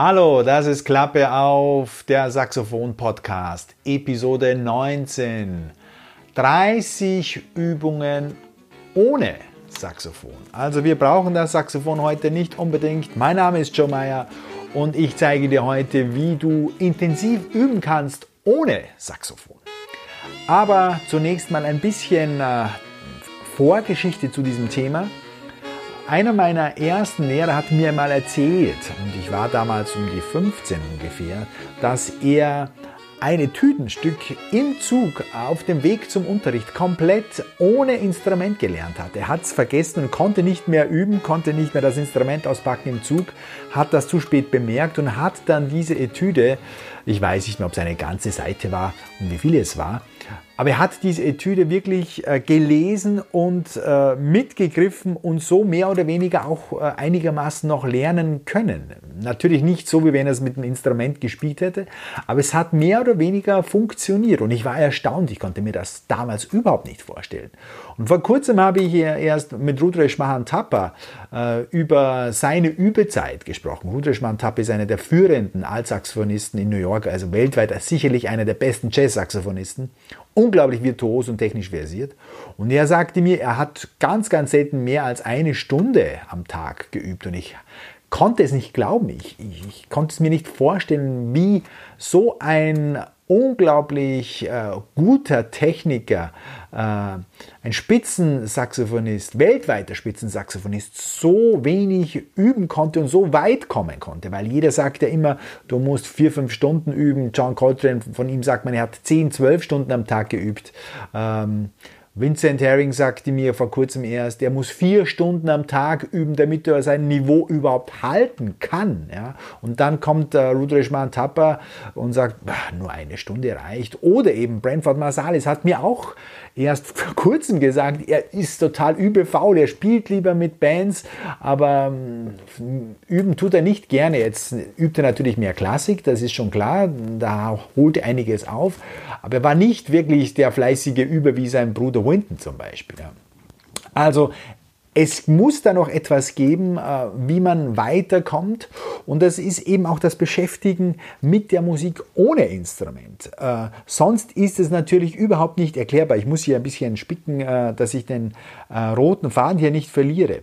Hallo, das ist Klappe auf der Saxophon Podcast, Episode 19. 30 Übungen ohne Saxophon. Also wir brauchen das Saxophon heute nicht unbedingt. Mein Name ist Joe Meyer und ich zeige dir heute, wie du intensiv üben kannst ohne Saxophon. Aber zunächst mal ein bisschen äh, Vorgeschichte zu diesem Thema. Einer meiner ersten Lehrer hat mir mal erzählt, und ich war damals um die 15 ungefähr, dass er eine Tütenstück im Zug auf dem Weg zum Unterricht komplett ohne Instrument gelernt hat. Er hat es vergessen und konnte nicht mehr üben, konnte nicht mehr das Instrument auspacken im Zug, hat das zu spät bemerkt und hat dann diese Etüde, ich weiß nicht mehr, ob es eine ganze Seite war und wie viele es war, aber er hat diese Etüde wirklich äh, gelesen und äh, mitgegriffen und so mehr oder weniger auch äh, einigermaßen noch lernen können. Natürlich nicht so, wie wenn er es mit einem Instrument gespielt hätte, aber es hat mehr oder weniger funktioniert und ich war erstaunt. Ich konnte mir das damals überhaupt nicht vorstellen. Und vor kurzem habe ich erst mit Rudresh Mahantapa äh, über seine Übezeit gesprochen. Rudresh Mahantapa ist einer der führenden Altsaxophonisten in New York, also weltweit sicherlich einer der besten Jazz-Saxophonisten unglaublich virtuos und technisch versiert. Und er sagte mir, er hat ganz, ganz selten mehr als eine Stunde am Tag geübt. Und ich konnte es nicht glauben. Ich, ich, ich konnte es mir nicht vorstellen, wie so ein unglaublich äh, guter Techniker, äh, ein Spitzensaxophonist, weltweiter Spitzensaxophonist, so wenig üben konnte und so weit kommen konnte. Weil jeder sagt ja immer, du musst vier, fünf Stunden üben. John Coltrane, von ihm sagt man, er hat zehn, zwölf Stunden am Tag geübt. Ähm, Vincent Herring sagte mir vor kurzem erst, er muss vier Stunden am Tag üben, damit er sein Niveau überhaupt halten kann. Ja? Und dann kommt äh, Rudresh Tapper und sagt, nur eine Stunde reicht. Oder eben Brentford Marsalis hat mir auch erst vor kurzem gesagt, er ist total übefaul, er spielt lieber mit Bands, aber ähm, üben tut er nicht gerne. Jetzt übt er natürlich mehr Klassik, das ist schon klar, da holt er einiges auf, aber er war nicht wirklich der fleißige Über wie sein Bruder Winton zum Beispiel. Also es muss da noch etwas geben, äh, wie man weiterkommt. Und das ist eben auch das Beschäftigen mit der Musik ohne Instrument. Äh, sonst ist es natürlich überhaupt nicht erklärbar. Ich muss hier ein bisschen spicken, äh, dass ich den roten Faden hier nicht verliere.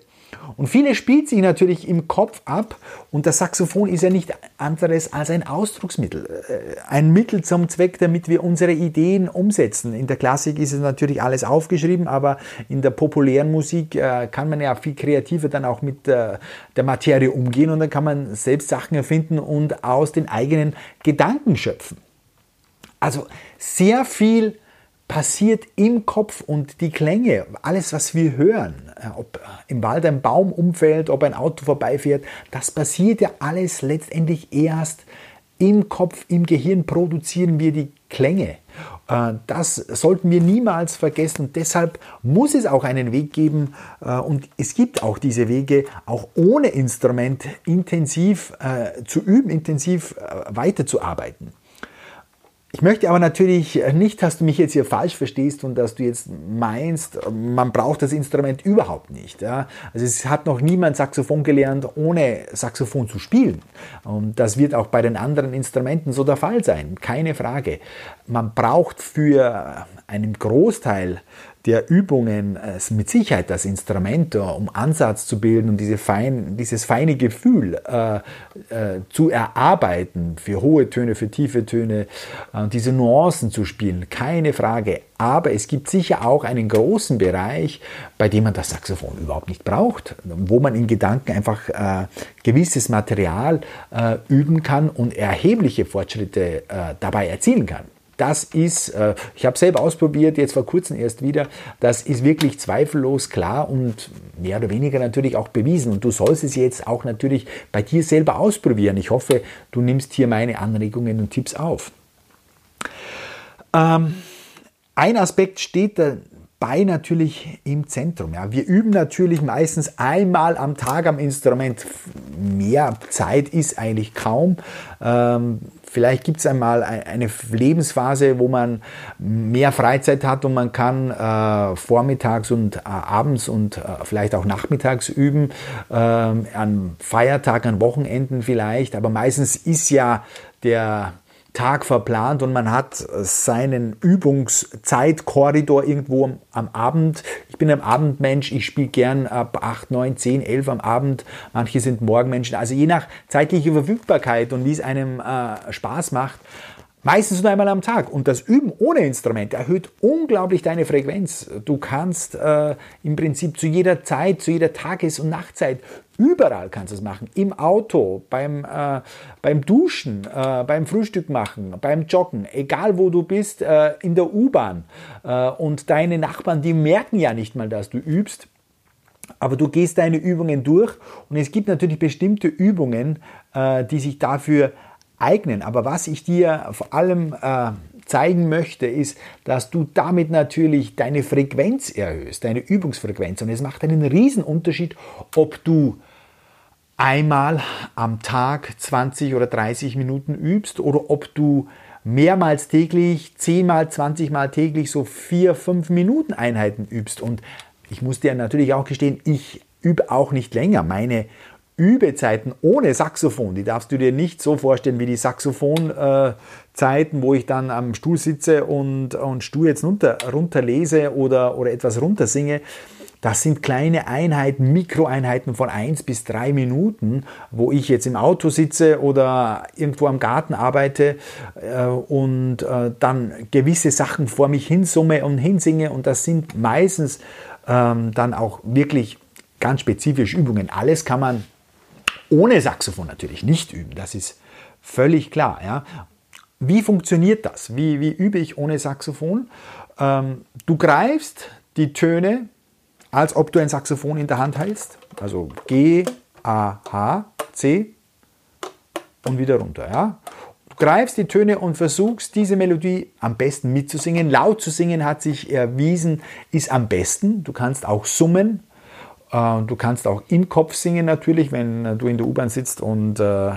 Und viele spielt sich natürlich im Kopf ab und das Saxophon ist ja nicht anderes als ein Ausdrucksmittel, äh, ein Mittel zum Zweck, damit wir unsere Ideen umsetzen. In der Klassik ist es natürlich alles aufgeschrieben, aber in der populären Musik äh, kann man ja viel kreativer dann auch mit der Materie umgehen und dann kann man selbst Sachen erfinden und aus den eigenen Gedanken schöpfen. Also sehr viel passiert im Kopf und die Klänge, alles was wir hören, äh, ob im Wald ein Baum umfällt, ob ein Auto vorbeifährt, das passiert ja alles letztendlich erst im Kopf, im Gehirn produzieren wir die Klänge. Äh, das sollten wir niemals vergessen. Deshalb muss es auch einen Weg geben äh, und es gibt auch diese Wege, auch ohne Instrument intensiv zu üben, intensiv weiterzuarbeiten. Ich möchte aber natürlich nicht, dass du mich jetzt hier falsch verstehst und dass du jetzt meinst, man braucht das Instrument überhaupt nicht. Also es hat noch niemand Saxophon gelernt, ohne Saxophon zu spielen. Und das wird auch bei den anderen Instrumenten so der Fall sein, keine Frage. Man braucht für einen Großteil der Übungen äh, mit Sicherheit das Instrument, um Ansatz zu bilden und diese fein, dieses feine Gefühl äh, äh, zu erarbeiten, für hohe Töne, für tiefe Töne, äh, diese Nuancen zu spielen, keine Frage. Aber es gibt sicher auch einen großen Bereich, bei dem man das Saxophon überhaupt nicht braucht, wo man in Gedanken einfach äh, gewisses Material äh, üben kann und erhebliche Fortschritte dabei erzielen kann. Das ist, äh, ich habe selber ausprobiert, jetzt vor kurzem erst wieder, das ist wirklich zweifellos klar und mehr oder weniger natürlich auch bewiesen. Und du sollst es jetzt auch natürlich bei dir selber ausprobieren. Ich hoffe, du nimmst hier meine Anregungen und Tipps auf. Ähm, ein Aspekt steht da dabei natürlich im Zentrum. Ja. Wir üben natürlich meistens einmal am Tag am Instrument. Mehr Zeit ist eigentlich kaum. Ähm, vielleicht gibt es einmal eine Lebensphase, wo man mehr Freizeit hat und man kann äh, vormittags und äh, abends und äh, vielleicht auch nachmittags üben, ähm, an Feiertagen, an Wochenenden vielleicht. Aber meistens ist ja der Tag verplant und man hat seinen Übungszeitkorridor irgendwo am Abend. Ich bin ein Abendmensch, ich spiele gern ab 8, 9, 10, 11 am Abend. Manche sind Morgenmenschen. Also je nach zeitlicher Verfügbarkeit und wie es einem äh, Spaß macht, Meistens nur einmal am Tag. Und das Üben ohne Instrument erhöht unglaublich deine Frequenz. Du kannst äh, im Prinzip zu jeder Zeit, zu jeder Tages- und Nachtzeit, überall kannst du es machen. Im Auto, beim, äh, beim Duschen, äh, beim Frühstück machen, beim Joggen, egal wo du bist, äh, in der U-Bahn. Äh, und deine Nachbarn, die merken ja nicht mal, dass du übst. Aber du gehst deine Übungen durch und es gibt natürlich bestimmte Übungen, äh, die sich dafür eignen. Aber was ich dir vor allem äh, zeigen möchte, ist, dass du damit natürlich deine Frequenz erhöhst, deine Übungsfrequenz. Und es macht einen riesen Unterschied, ob du einmal am Tag 20 oder 30 Minuten übst oder ob du mehrmals täglich, zehnmal, 20 Mal täglich so vier, fünf Minuten Einheiten übst. Und ich muss dir natürlich auch gestehen, ich übe auch nicht länger. Meine Übezeiten ohne Saxophon, die darfst du dir nicht so vorstellen wie die Saxophonzeiten, wo ich dann am Stuhl sitze und, und Stuhl jetzt runter, runterlese oder, oder etwas runtersinge. Das sind kleine Einheiten, Mikroeinheiten von 1 bis 3 Minuten, wo ich jetzt im Auto sitze oder irgendwo am Garten arbeite äh, und äh, dann gewisse Sachen vor mich hinsumme und hinsinge. Und das sind meistens ähm, dann auch wirklich ganz spezifische Übungen. Alles kann man ohne Saxophon natürlich nicht üben, das ist völlig klar. Ja. Wie funktioniert das? Wie, wie übe ich ohne Saxophon? Ähm, du greifst die Töne, als ob du ein Saxophon in der Hand hältst. Also G, A, H, C und wieder runter. Ja. Du greifst die Töne und versuchst diese Melodie am besten mitzusingen. Laut zu singen hat sich erwiesen, ist am besten. Du kannst auch summen. Äh, du kannst auch im Kopf singen natürlich, wenn äh, du in der U-Bahn sitzt und äh,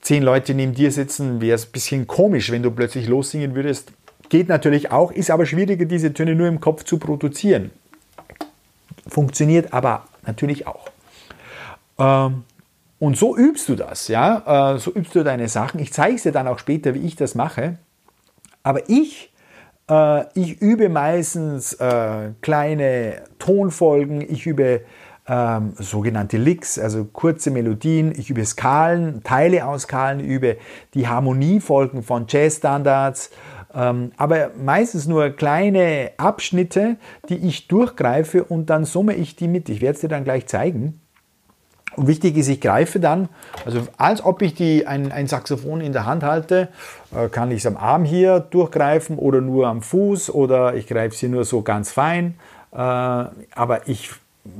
zehn Leute neben dir sitzen, wäre es ein bisschen komisch, wenn du plötzlich lossingen würdest. Geht natürlich auch, ist aber schwieriger, diese Töne nur im Kopf zu produzieren. Funktioniert aber natürlich auch. Ähm, und so übst du das, ja, so übst du deine Sachen. Ich zeige es dir dann auch später, wie ich das mache. Aber ich ich übe meistens äh, kleine Tonfolgen, ich übe ähm, sogenannte Licks, also kurze Melodien, ich übe Skalen, Teile aus Skalen, übe die Harmoniefolgen von Jazzstandards, ähm, aber meistens nur kleine Abschnitte, die ich durchgreife und dann summe ich die mit. Ich werde es dir dann gleich zeigen. Und wichtig ist, ich greife dann, also als ob ich die, ein, ein Saxophon in der Hand halte, äh, kann ich es am Arm hier durchgreifen oder nur am Fuß oder ich greife sie nur so ganz fein. Äh, aber ich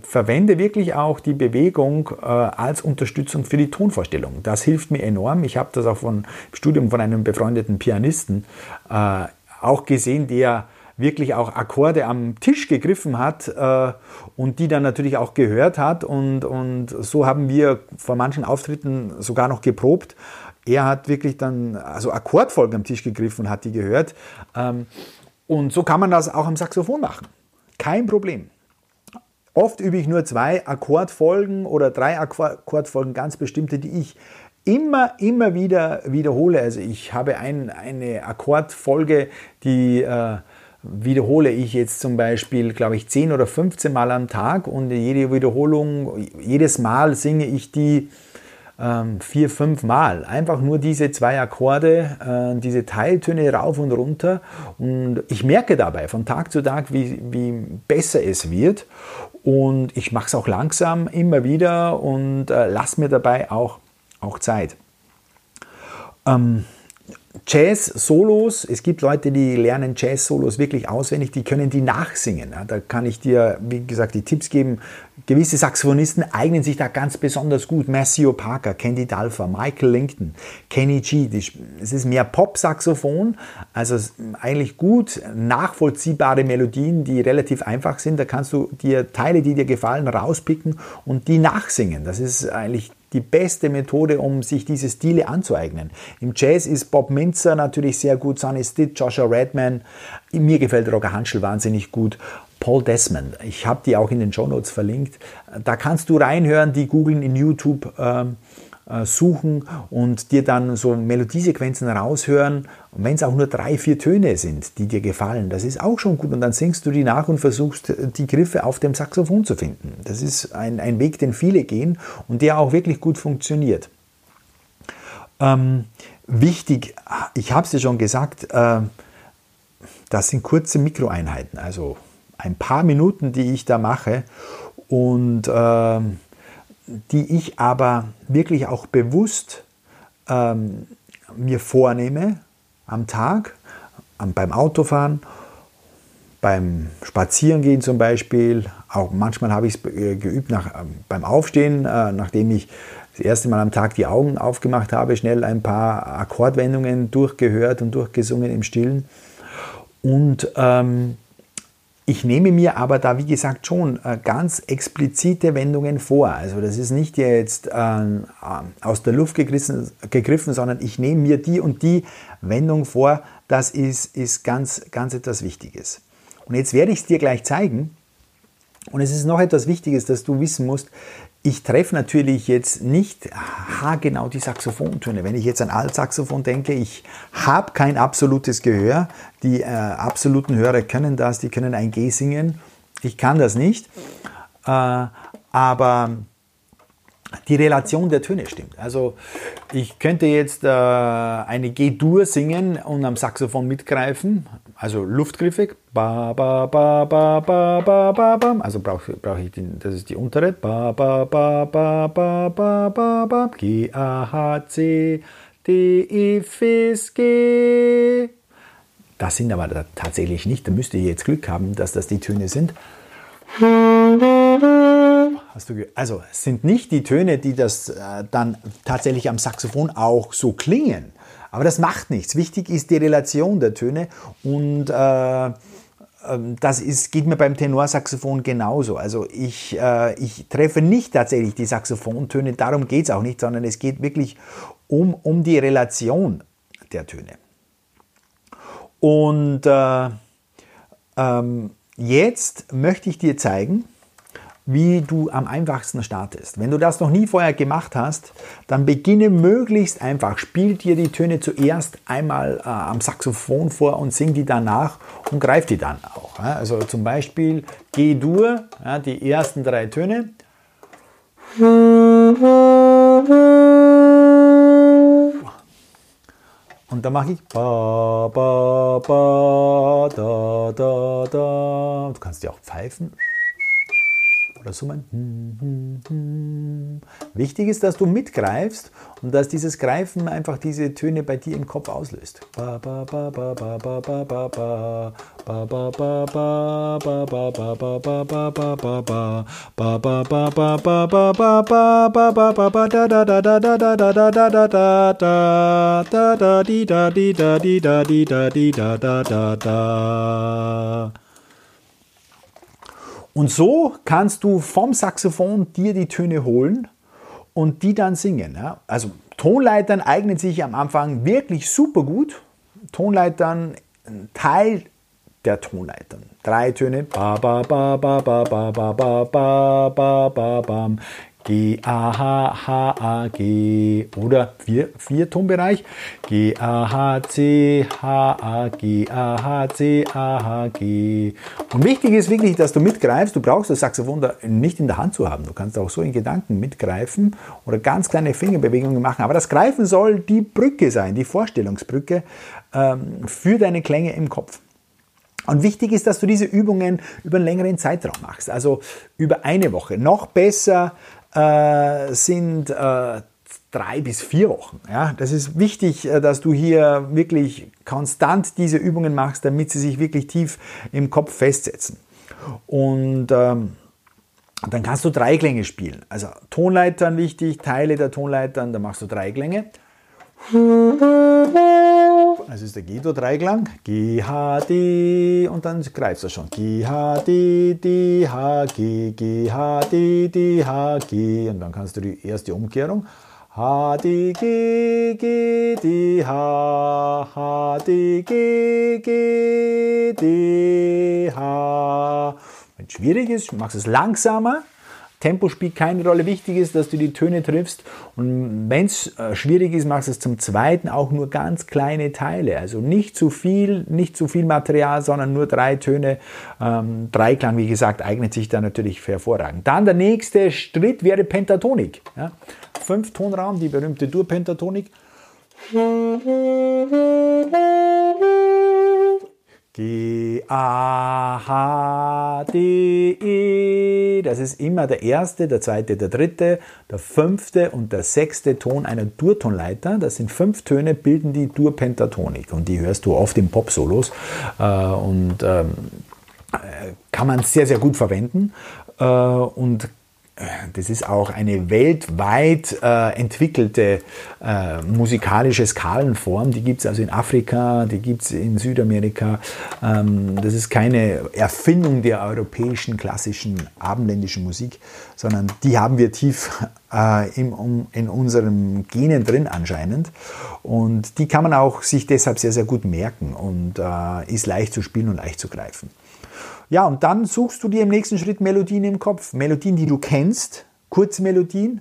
verwende wirklich auch die Bewegung äh, als Unterstützung für die Tonvorstellung. Das hilft mir enorm. Ich habe das auch von Studium von einem befreundeten Pianisten äh, auch gesehen, der wirklich auch Akkorde am Tisch gegriffen hat äh, und die dann natürlich auch gehört hat. Und, und so haben wir vor manchen Auftritten sogar noch geprobt. Er hat wirklich dann also Akkordfolgen am Tisch gegriffen und hat die gehört. Ähm, und so kann man das auch am Saxophon machen. Kein Problem. Oft übe ich nur zwei Akkordfolgen oder drei Akkordfolgen, ganz bestimmte, die ich immer, immer wieder wiederhole. Also ich habe ein, eine Akkordfolge, die äh, wiederhole ich jetzt zum Beispiel, glaube ich, 10 oder 15 Mal am Tag und jede Wiederholung, jedes Mal singe ich die ähm, vier, fünf Mal. Einfach nur diese zwei Akkorde, äh, diese Teiltöne rauf und runter. Und ich merke dabei von Tag zu Tag, wie, wie besser es wird. Und ich mache es auch langsam immer wieder und äh, lasse mir dabei auch, auch Zeit. Ähm, Jazz-Solos, es gibt Leute, die lernen Jazz-Solos wirklich auswendig, die können die nachsingen. Da kann ich dir, wie gesagt, die Tipps geben. Gewisse Saxophonisten eignen sich da ganz besonders gut. Matthew Parker, Candy Dalfa, Michael Linton, Kenny G. Es ist mehr Pop-Saxophon, also eigentlich gut nachvollziehbare Melodien, die relativ einfach sind. Da kannst du dir Teile, die dir gefallen, rauspicken und die nachsingen. Das ist eigentlich die beste Methode, um sich diese Stile anzueignen. Im Jazz ist Bob Minzer natürlich sehr gut, Sonny Stitt, Joshua Redman. Mir gefällt Roger Hanschel wahnsinnig gut. Paul Desmond, ich habe die auch in den Show Notes verlinkt. Da kannst du reinhören, die googeln in YouTube. Ähm, äh, suchen und dir dann so Melodiesequenzen raushören. Wenn es auch nur drei, vier Töne sind, die dir gefallen, das ist auch schon gut. Und dann singst du die nach und versuchst, die Griffe auf dem Saxophon zu finden. Das ist ein, ein Weg, den viele gehen und der auch wirklich gut funktioniert. Ähm, wichtig, ich habe es dir schon gesagt, äh, das sind kurze Mikroeinheiten, also ein paar Minuten, die ich da mache. Und äh, die ich aber wirklich auch bewusst ähm, mir vornehme am Tag, beim Autofahren, beim Spazierengehen zum Beispiel. Auch manchmal habe ich es äh, geübt nach, ähm, beim Aufstehen, äh, nachdem ich das erste Mal am Tag die Augen aufgemacht habe, schnell ein paar Akkordwendungen durchgehört und durchgesungen im Stillen. Und ähm, ich nehme mir aber da, wie gesagt, schon äh, ganz explizite Wendungen vor. Also das ist nicht jetzt äh, aus der Luft gegriffen, gegriffen, sondern ich nehme mir die und die Wendung vor. Das ist, ist ganz, ganz etwas Wichtiges. Und jetzt werde ich es dir gleich zeigen. Und es ist noch etwas Wichtiges, das du wissen musst. Ich treffe natürlich jetzt nicht haargenau die Saxophontöne. Wenn ich jetzt an Altsaxophon denke, ich habe kein absolutes Gehör. Die äh, absoluten Hörer können das, die können ein G singen. Ich kann das nicht. Äh, aber die Relation der Töne stimmt. Also ich könnte jetzt äh, eine G-Dur singen und am Saxophon mitgreifen, also luftgriffig. Ba, ba, ba, ba, ba, ba, ba, ba. Also brauche brauch ich den, das ist die untere. Ba, ba, ba, ba, ba, ba, ba, ba. G, A, H, C, D, E, F, S, G. Das sind aber tatsächlich nicht. Da müsst ihr jetzt Glück haben, dass das die Töne sind. Hast du also es sind nicht die Töne, die das äh, dann tatsächlich am Saxophon auch so klingen. Aber das macht nichts. Wichtig ist die Relation der Töne und äh, ähm, das ist, geht mir beim Tenorsaxophon genauso. Also ich, äh, ich treffe nicht tatsächlich die Saxophontöne, darum geht es auch nicht, sondern es geht wirklich um, um die Relation der Töne. Und äh, ähm, jetzt möchte ich dir zeigen, wie du am einfachsten startest. Wenn du das noch nie vorher gemacht hast, dann beginne möglichst einfach. Spiel dir die Töne zuerst einmal äh, am Saxophon vor und sing die danach und greif die dann auch. Ja? Also zum Beispiel G-Dur, ja, die ersten drei Töne. Und dann mache ich ba, ba, ba, da, da, da. Du kannst ja auch pfeifen oder summen. Wichtig ist, dass du mitgreifst und dass dieses Greifen einfach diese Töne bei dir im Kopf auslöst. Und so kannst du vom Saxophon dir die Töne holen und die dann singen. Ja? Also Tonleitern eignen sich am Anfang wirklich super gut. Tonleitern, Teil der Tonleitern. Drei Töne. G, A, H, H, A, G oder vier, vier Tonbereich. G, A, H, C, H, A, G, A, H, C, A, H, G. Und wichtig ist wirklich, dass du mitgreifst. Du brauchst das Saxophon da nicht in der Hand zu haben. Du kannst auch so in Gedanken mitgreifen oder ganz kleine Fingerbewegungen machen. Aber das Greifen soll die Brücke sein, die Vorstellungsbrücke ähm, für deine Klänge im Kopf. Und wichtig ist, dass du diese Übungen über einen längeren Zeitraum machst, also über eine Woche. Noch besser äh, sind äh, drei bis vier Wochen. Ja, das ist wichtig, äh, dass du hier wirklich konstant diese Übungen machst, damit sie sich wirklich tief im Kopf festsetzen. Und ähm, dann kannst du Dreiklänge spielen. Also Tonleitern wichtig, Teile der Tonleitern, da machst du Das ist der G-Dur-Dreiklang. G, H, D und dann greifst du schon. G, H, D, D, H, G, G, H, D, D, H, G. Und dann kannst du die erste Umkehrung. H, D, G, G, D, H, H, D, G, G, D, H. Wenn es schwierig ist, machst du es langsamer. Tempo spielt keine Rolle. Wichtig ist, dass du die Töne triffst. Und wenn es äh, schwierig ist, machst du es zum zweiten auch nur ganz kleine Teile. Also nicht zu viel, nicht zu viel Material, sondern nur drei Töne. Ähm, Dreiklang, wie gesagt, eignet sich da natürlich hervorragend. Dann der nächste Schritt wäre Pentatonik. Ja? Fünf Tonraum, die berühmte Dur-Pentatonik. G, A, H, D, E. Das ist immer der erste, der zweite, der dritte, der fünfte und der sechste Ton einer Durtonleiter. Das sind fünf Töne, bilden die Durpentatonik und die hörst du oft in Pop-Solos äh, und ähm, äh, kann man sehr, sehr gut verwenden äh, und das ist auch eine weltweit äh, entwickelte äh, musikalische Skalenform. Die gibt es also in Afrika, die gibt es in Südamerika. Ähm, das ist keine Erfindung der europäischen klassischen abendländischen Musik, sondern die haben wir tief äh, im, um, in unseren Genen drin anscheinend. Und die kann man auch sich deshalb sehr, sehr gut merken und äh, ist leicht zu spielen und leicht zu greifen. Ja, und dann suchst du dir im nächsten Schritt Melodien im Kopf. Melodien, die du kennst, kurze Melodien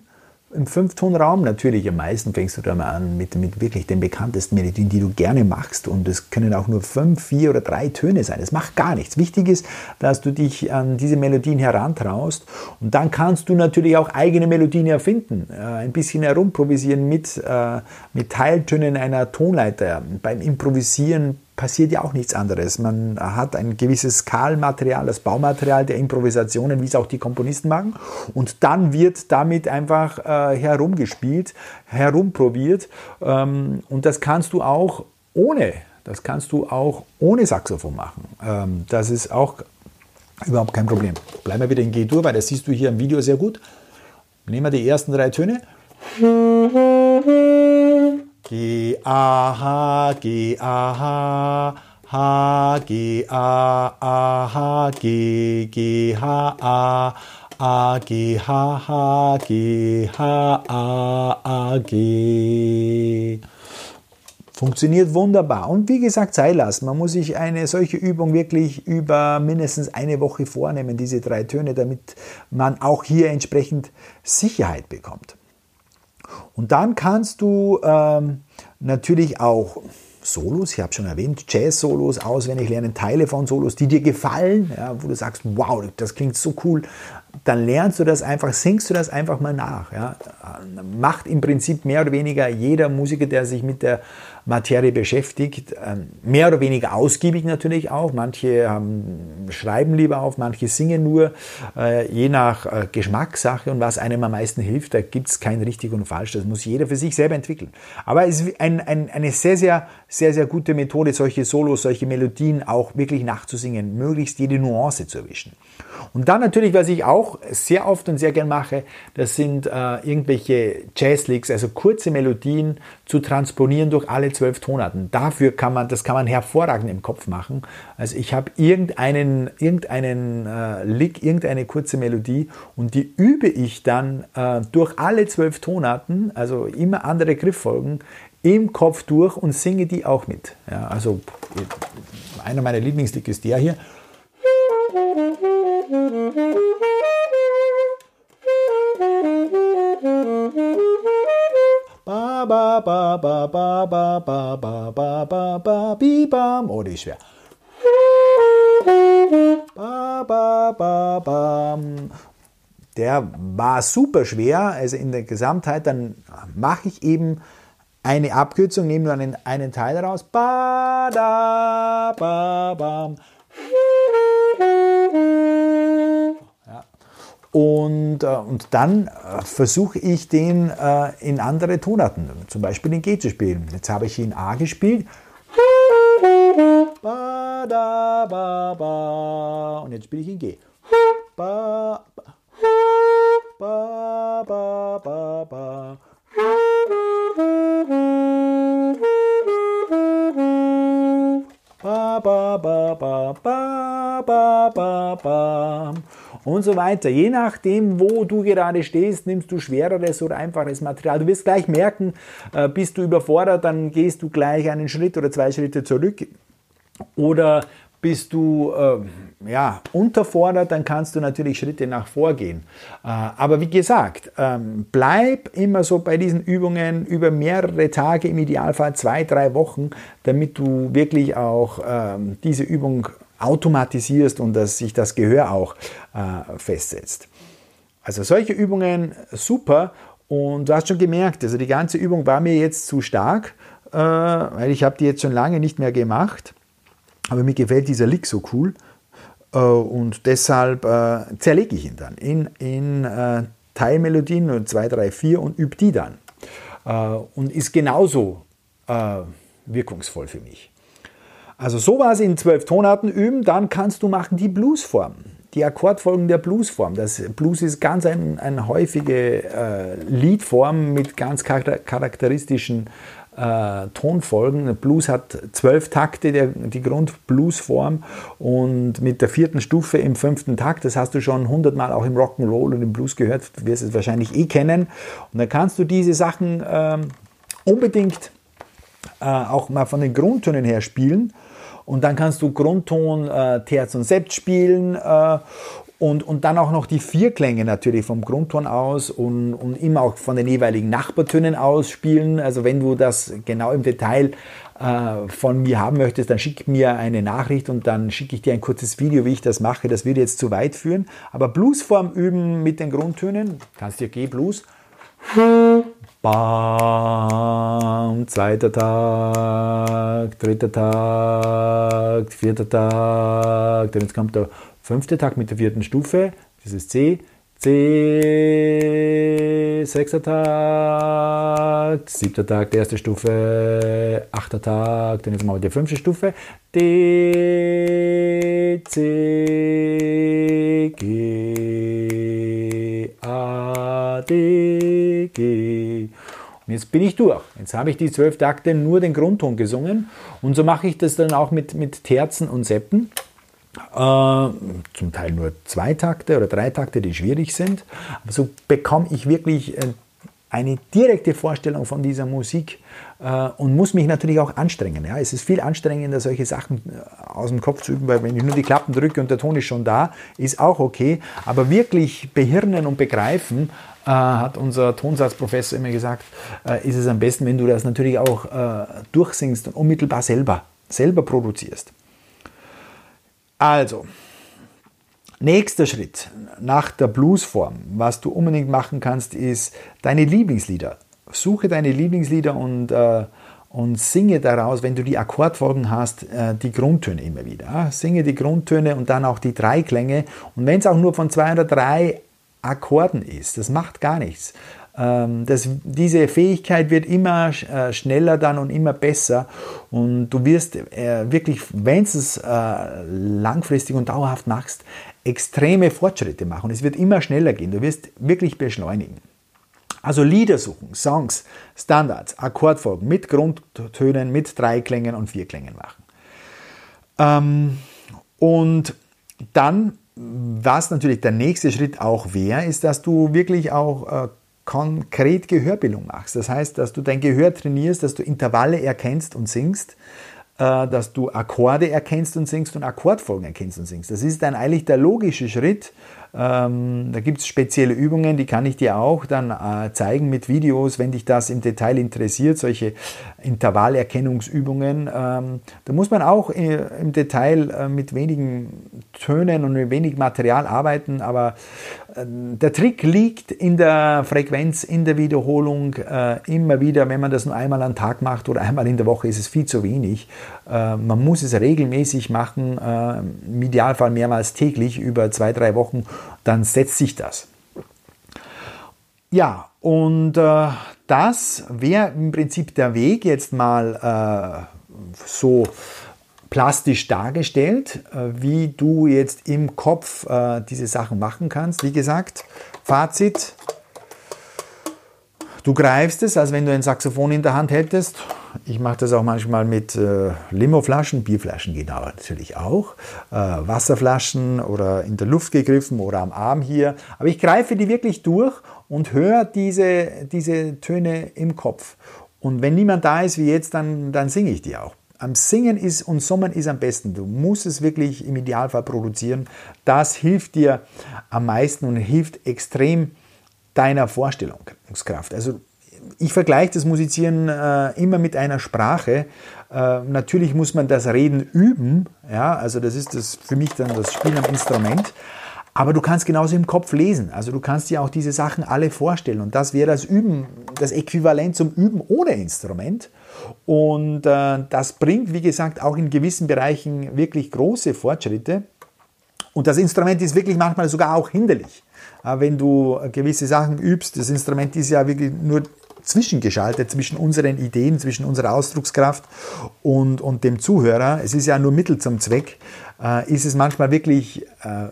im Fünftonraum. Natürlich am meisten fängst du da mal an mit, mit wirklich den bekanntesten Melodien, die du gerne machst. Und es können auch nur fünf, vier oder drei Töne sein. Das macht gar nichts. Wichtig ist, dass du dich an diese Melodien herantraust. Und dann kannst du natürlich auch eigene Melodien erfinden. Äh, ein bisschen herumprovisieren mit, äh, mit Teiltönen einer Tonleiter. Beim Improvisieren passiert ja auch nichts anderes. Man hat ein gewisses Skalmaterial, das Baumaterial der Improvisationen, wie es auch die Komponisten machen. Und dann wird damit einfach äh, herumgespielt, herumprobiert. Ähm, und das kannst du auch ohne, das kannst du auch ohne Saxophon machen. Ähm, das ist auch überhaupt kein Problem. Bleiben wir wieder in G-Dur, weil das siehst du hier im Video sehr gut. Nehmen wir die ersten drei Töne. G, A, H, G, A, H, H, G, A, A, H, G, G, H, A, A, G, H, H, G, H, A, A, G. Funktioniert wunderbar. Und wie gesagt, sei lassen. Man muss sich eine solche Übung wirklich über mindestens eine Woche vornehmen, diese drei Töne, damit man auch hier entsprechend Sicherheit bekommt. Und dann kannst du ähm, natürlich auch Solos, ich habe schon erwähnt, Jazz-Solos auswendig lernen, Teile von Solos, die dir gefallen, ja, wo du sagst, wow, das klingt so cool, dann lernst du das einfach, singst du das einfach mal nach. Ja. Macht im Prinzip mehr oder weniger jeder Musiker, der sich mit der Materie beschäftigt. Ähm, mehr oder weniger ausgiebig natürlich auch. Manche haben, schreiben lieber auf, manche singen nur, äh, je nach äh, Geschmackssache und was einem am meisten hilft. Da gibt es kein richtig und falsch. Das muss jeder für sich selber entwickeln. Aber es ist ein, ein, eine sehr, sehr, sehr, sehr gute Methode, solche Solos, solche Melodien auch wirklich nachzusingen, möglichst jede Nuance zu erwischen. Und dann natürlich, was ich auch sehr oft und sehr gern mache, das sind äh, irgendwelche Jazzlicks, also kurze Melodien zu transponieren durch alle zwölf Tonarten. Dafür kann man, das kann man hervorragend im Kopf machen. Also ich habe irgendeinen, irgendeinen äh, Lick, irgendeine kurze Melodie und die übe ich dann äh, durch alle zwölf Tonarten, also immer andere Grifffolgen, im Kopf durch und singe die auch mit. Ja, also einer meiner Lieblingslick ist der hier. Ba ba ba ba ba ba ba ba ba ba bi bam. Oh, die ist schwer. Ba ba ba bam. Der war super schwer, also in der Gesamtheit, dann mache ich eben eine Abkürzung, nehme nur einen, einen Teil raus. Ba da ba bam. Und, äh, und dann äh, versuche ich den äh, in andere Tonarten, zum Beispiel in G zu spielen. Jetzt habe ich ihn A gespielt. Und jetzt spiele ich in G. Ba, ba, ba, ba, ba. Ba, ba, ba, und so weiter. Je nachdem, wo du gerade stehst, nimmst du schwereres oder einfaches Material. Du wirst gleich merken, äh, bist du überfordert, dann gehst du gleich einen Schritt oder zwei Schritte zurück. Oder bist du äh, ja, unterfordert, dann kannst du natürlich Schritte nach vorgehen. Äh, aber wie gesagt, ähm, bleib immer so bei diesen Übungen über mehrere Tage, im Idealfall zwei, drei Wochen, damit du wirklich auch ähm, diese Übung automatisierst und dass sich das Gehör auch äh, festsetzt. Also solche Übungen super und du hast schon gemerkt, also die ganze Übung war mir jetzt zu stark, äh, weil ich habe die jetzt schon lange nicht mehr gemacht, aber mir gefällt dieser Lick so cool äh, und deshalb äh, zerlege ich ihn dann in, in äh, Teilmelodien 2, 3, 4 und übe die dann äh, und ist genauso äh, wirkungsvoll für mich. Also sowas in zwölf Tonarten üben, dann kannst du machen die Bluesform, die Akkordfolgen der Bluesform. Das Blues ist ganz eine ein häufige äh, Liedform mit ganz charakteristischen äh, Tonfolgen. Blues hat zwölf Takte, der, die Grundbluesform und mit der vierten Stufe im fünften Takt, das hast du schon hundertmal auch im Rock'n'Roll und im Blues gehört, du wirst es wahrscheinlich eh kennen. Und dann kannst du diese Sachen äh, unbedingt auch mal von den Grundtönen her spielen und dann kannst du Grundton, äh, Terz und Sept spielen äh, und, und dann auch noch die Vierklänge natürlich vom Grundton aus und, und immer auch von den jeweiligen Nachbartönen aus spielen. Also wenn du das genau im Detail äh, von mir haben möchtest, dann schick mir eine Nachricht und dann schicke ich dir ein kurzes Video, wie ich das mache. Das würde jetzt zu weit führen. Aber Bluesform üben mit den Grundtönen, kannst dir G-Blues. Bam, zweiter Tag, dritter Tag, vierter Tag, dann jetzt kommt der fünfte Tag mit der vierten Stufe, dieses C, C, sechster Tag, siebter Tag, die erste Stufe, achter Tag, dann jetzt machen wir die fünfte Stufe, D, C, G, A, D, G. Und jetzt bin ich durch. Jetzt habe ich die zwölf Takte nur den Grundton gesungen und so mache ich das dann auch mit, mit Terzen und Septen. Äh, zum Teil nur zwei Takte oder drei Takte, die schwierig sind. Aber so bekomme ich wirklich äh, eine direkte Vorstellung von dieser Musik und muss mich natürlich auch anstrengen. Ja, es ist viel anstrengender, solche Sachen äh, aus dem Kopf zu üben, weil wenn ich nur die Klappen drücke und der Ton ist schon da, ist auch okay. Aber wirklich behirnen und begreifen, äh, hat unser Tonsatzprofessor immer gesagt, äh, ist es am besten, wenn du das natürlich auch äh, durchsingst und unmittelbar selber, selber produzierst. Also, nächster Schritt nach der Bluesform, was du unbedingt machen kannst, ist deine Lieblingslieder. Suche deine Lieblingslieder und, äh, und singe daraus, wenn du die Akkordfolgen hast, äh, die Grundtöne immer wieder. Singe die Grundtöne und dann auch die Dreiklänge. Und wenn es auch nur von zwei oder drei Akkorden ist, das macht gar nichts. Ähm, das, diese Fähigkeit wird immer äh, schneller dann und immer besser und du wirst äh, wirklich, wenn es äh, langfristig und dauerhaft machst, extreme Fortschritte machen. Es wird immer schneller gehen. Du wirst wirklich beschleunigen. Also Lieder suchen, Songs, Standards, Akkordfolgen mit Grundtönen, mit Dreiklängen und Vierklängen machen. Ähm, und dann, was natürlich der nächste Schritt auch wäre, ist, dass du wirklich auch konkret Gehörbildung machst. Das heißt, dass du dein Gehör trainierst, dass du Intervalle erkennst und singst, äh, dass du Akkorde erkennst und singst und Akkordfolgen erkennst und singst. Das ist dann eigentlich der logische Schritt, ähm, da gibt es spezielle Übungen, die kann ich dir auch dann äh, zeigen mit Videos, wenn dich das im Detail interessiert, solche Intervallerkennungsübungen. Ähm, da muss man auch äh, im Detail äh, mit wenigen Tönen und mit wenig Material arbeiten, aber der Trick liegt in der Frequenz, in der Wiederholung. Äh, immer wieder, wenn man das nur einmal am Tag macht oder einmal in der Woche, ist es viel zu wenig. Äh, man muss es regelmäßig machen, im Idealfall mehrmals täglich über zwei, drei Wochen dann setzt sich das. Ja, und äh, das wäre im Prinzip der Weg jetzt mal äh, so plastisch dargestellt, äh, wie du jetzt im Kopf äh, diese Sachen machen kannst. Wie gesagt, Fazit, du greifst es, als wenn du ein Saxophon in der Hand hättest. Ich mache das auch manchmal mit äh, Limoflaschen, Bierflaschen aber natürlich auch, äh, Wasserflaschen oder in der Luft gegriffen oder am Arm hier. Aber ich greife die wirklich durch und höre diese, diese Töne im Kopf. Und wenn niemand da ist wie jetzt, dann, dann singe ich die auch. Am Singen ist und Summen ist am besten. Du musst es wirklich im Idealfall produzieren. Das hilft dir am meisten und hilft extrem deiner Vorstellungskraft. Also ich vergleiche das Musizieren äh, immer mit einer Sprache. Äh, natürlich muss man das Reden üben, ja, also das ist das für mich dann das Spielen am Instrument. Aber du kannst genauso im Kopf lesen. Also du kannst dir auch diese Sachen alle vorstellen. Und das wäre das Üben, das Äquivalent zum Üben ohne Instrument. Und äh, das bringt, wie gesagt, auch in gewissen Bereichen wirklich große Fortschritte. Und das Instrument ist wirklich manchmal sogar auch hinderlich. Äh, wenn du gewisse Sachen übst, das Instrument ist ja wirklich nur zwischengeschaltet zwischen unseren Ideen, zwischen unserer Ausdruckskraft und, und dem Zuhörer. Es ist ja nur Mittel zum Zweck. Äh, ist es manchmal wirklich äh,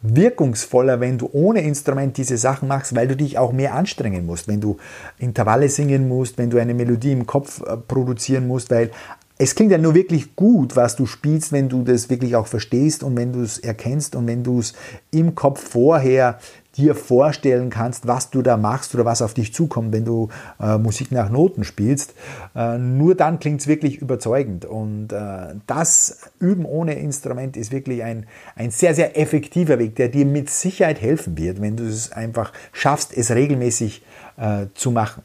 wirkungsvoller, wenn du ohne Instrument diese Sachen machst, weil du dich auch mehr anstrengen musst, wenn du Intervalle singen musst, wenn du eine Melodie im Kopf äh, produzieren musst, weil es klingt ja nur wirklich gut, was du spielst, wenn du das wirklich auch verstehst und wenn du es erkennst und wenn du es im Kopf vorher dir vorstellen kannst, was du da machst oder was auf dich zukommt, wenn du äh, Musik nach Noten spielst. Äh, nur dann klingt es wirklich überzeugend. Und äh, das Üben ohne Instrument ist wirklich ein, ein sehr, sehr effektiver Weg, der dir mit Sicherheit helfen wird, wenn du es einfach schaffst, es regelmäßig äh, zu machen.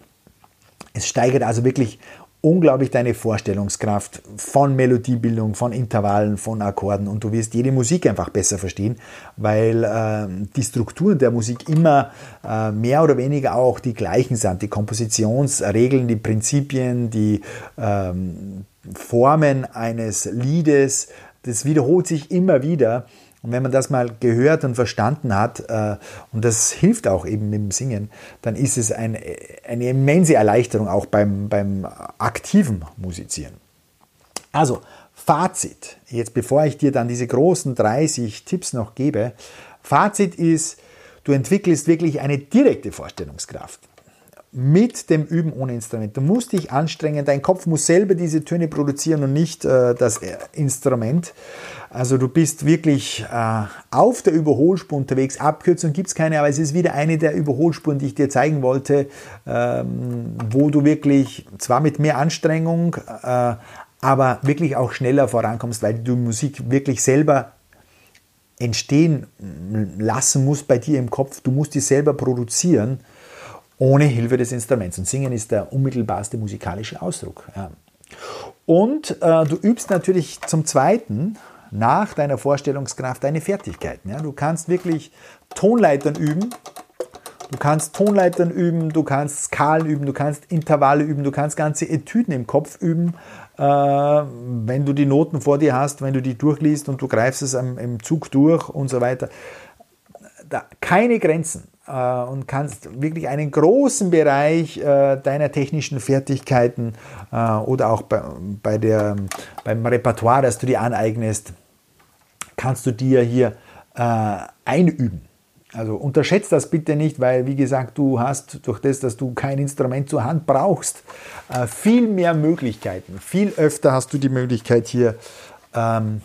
Es steigert also wirklich unglaublich deine Vorstellungskraft von Melodiebildung, von Intervallen, von Akkorden und du wirst jede Musik einfach besser verstehen, weil äh, die Strukturen der Musik immer äh, mehr oder weniger auch die gleichen sind. Die Kompositionsregeln, die Prinzipien, die ähm, Formen eines Liedes, das wiederholt sich immer wieder und wenn man das mal gehört und verstanden hat, äh, und das hilft auch eben mit dem Singen, dann ist es ein, eine immense Erleichterung auch beim, beim aktiven Musizieren. Also, Fazit, jetzt bevor ich dir dann diese großen 30 Tipps noch gebe, Fazit ist, du entwickelst wirklich eine direkte Vorstellungskraft mit dem Üben ohne Instrument. Du musst dich anstrengen, dein Kopf muss selber diese Töne produzieren und nicht äh, das Instrument. Also du bist wirklich äh, auf der Überholspur unterwegs. Abkürzung gibt es keine, aber es ist wieder eine der Überholspuren, die ich dir zeigen wollte, ähm, wo du wirklich zwar mit mehr Anstrengung, äh, aber wirklich auch schneller vorankommst, weil du Musik wirklich selber entstehen lassen musst bei dir im Kopf. Du musst die selber produzieren ohne Hilfe des Instruments. Und Singen ist der unmittelbarste musikalische Ausdruck. Ja. Und äh, du übst natürlich zum Zweiten nach deiner Vorstellungskraft deine Fertigkeiten. Ja. Du kannst wirklich Tonleitern üben, du kannst Tonleitern üben, du kannst Skalen üben, du kannst Intervalle üben, du kannst ganze Etüden im Kopf üben, äh, wenn du die Noten vor dir hast, wenn du die durchliest und du greifst es am, im Zug durch und so weiter. Da, keine Grenzen. Äh, und kannst wirklich einen großen Bereich äh, deiner technischen Fertigkeiten äh, oder auch bei, bei der, beim Repertoire, das du dir aneignest, kannst du dir hier einüben. Also unterschätzt das bitte nicht, weil wie gesagt, du hast durch das, dass du kein Instrument zur Hand brauchst, viel mehr Möglichkeiten. Viel öfter hast du die Möglichkeit hier ähm,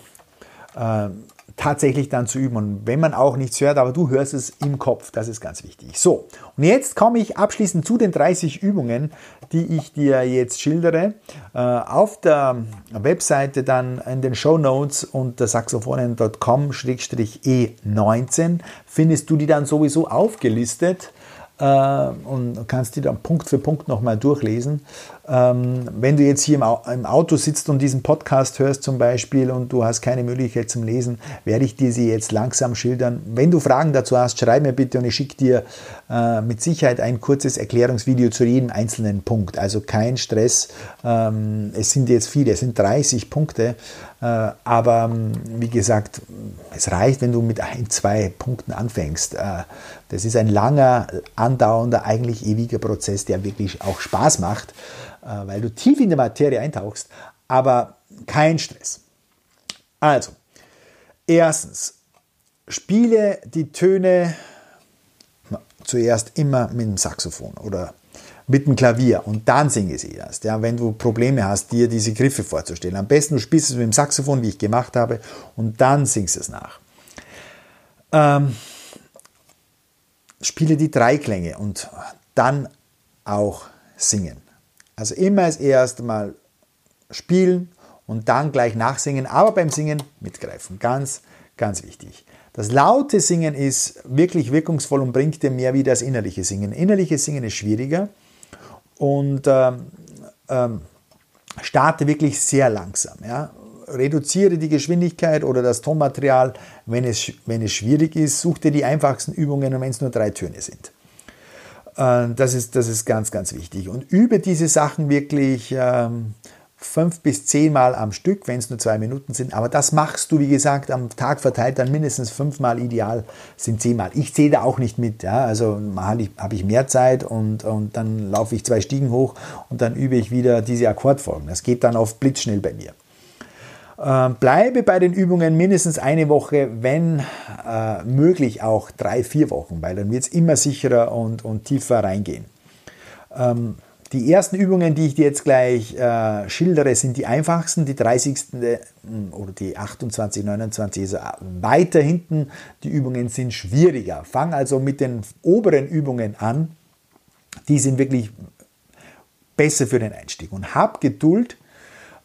äh, tatsächlich dann zu üben. Und wenn man auch nichts hört, aber du hörst es im Kopf, das ist ganz wichtig. So, und jetzt komme ich abschließend zu den 30 Übungen, die ich dir jetzt schildere. Äh, auf der Webseite dann in den Show Notes unter saxophonen.com-e19 findest du die dann sowieso aufgelistet und kannst die dann Punkt für Punkt nochmal durchlesen. Ähm, wenn du jetzt hier im, Auto sitzt und diesen Podcast hörst zum Beispiel und du hast keine Möglichkeit zum Lesen, werde ich dir sie jetzt langsam schildern. Wenn du Fragen dazu hast, schreib mir bitte und ich schicke dir äh, mit Sicherheit ein kurzes Erklärungsvideo zu jedem einzelnen Punkt. Also kein Stress. Ähm, es sind jetzt viele, es sind 30 Punkte. Äh, aber ähm, wie gesagt, es reicht, wenn du mit ein, zwei Punkten anfängst. Äh, das ist ein langer, andauernder, eigentlich ewiger Prozess, der wirklich auch Spaß macht, äh, weil du tief in die Materie eintauchst, aber kein Stress. Also, erstens, spiele die Töne zuerst immer mit dem Saxophon oder mit dem Klavier und dann singe sie erst. Ja, wenn du Probleme hast, dir diese Griffe vorzustellen. Am besten du spielst es mit dem Saxophon, wie ich gemacht habe, und dann singst es nach. Ähm, spiele die Dreiklänge und dann auch singen. Also immer als erstes mal spielen und dann gleich nachsingen, aber beim Singen mitgreifen. Ganz, ganz wichtig. Das laute Singen ist wirklich wirkungsvoll und bringt dir mehr wie das innerliche Singen. Innerliches Singen ist schwieriger und ähm, ähm, starte wirklich sehr langsam. Ja. Reduziere die Geschwindigkeit oder das Tonmaterial, wenn es, wenn es schwierig ist. Such dir die einfachsten Übungen wenn es nur drei Töne sind. Äh, das, ist, das ist ganz, ganz wichtig. Und übe diese Sachen wirklich ähm, fünf bis zehnmal am Stück, wenn es nur zwei Minuten sind. Aber das machst du, wie gesagt, am Tag verteilt dann mindestens fünfmal. Ideal sind zehnmal. Ich zähle da auch nicht mit. Ja? Also habe ich mehr Zeit und, und dann laufe ich zwei Stiegen hoch und dann übe ich wieder diese Akkordfolgen. Das geht dann oft blitzschnell bei mir. Äh, bleibe bei den Übungen mindestens eine Woche, wenn äh, möglich auch drei, vier Wochen, weil dann wird es immer sicherer und, und tiefer reingehen. Ähm, die ersten Übungen, die ich dir jetzt gleich äh, schildere, sind die einfachsten. Die 30. Hm, oder die 28, 29 ist weiter hinten. Die Übungen sind schwieriger. Fang also mit den oberen Übungen an. Die sind wirklich besser für den Einstieg. Und hab Geduld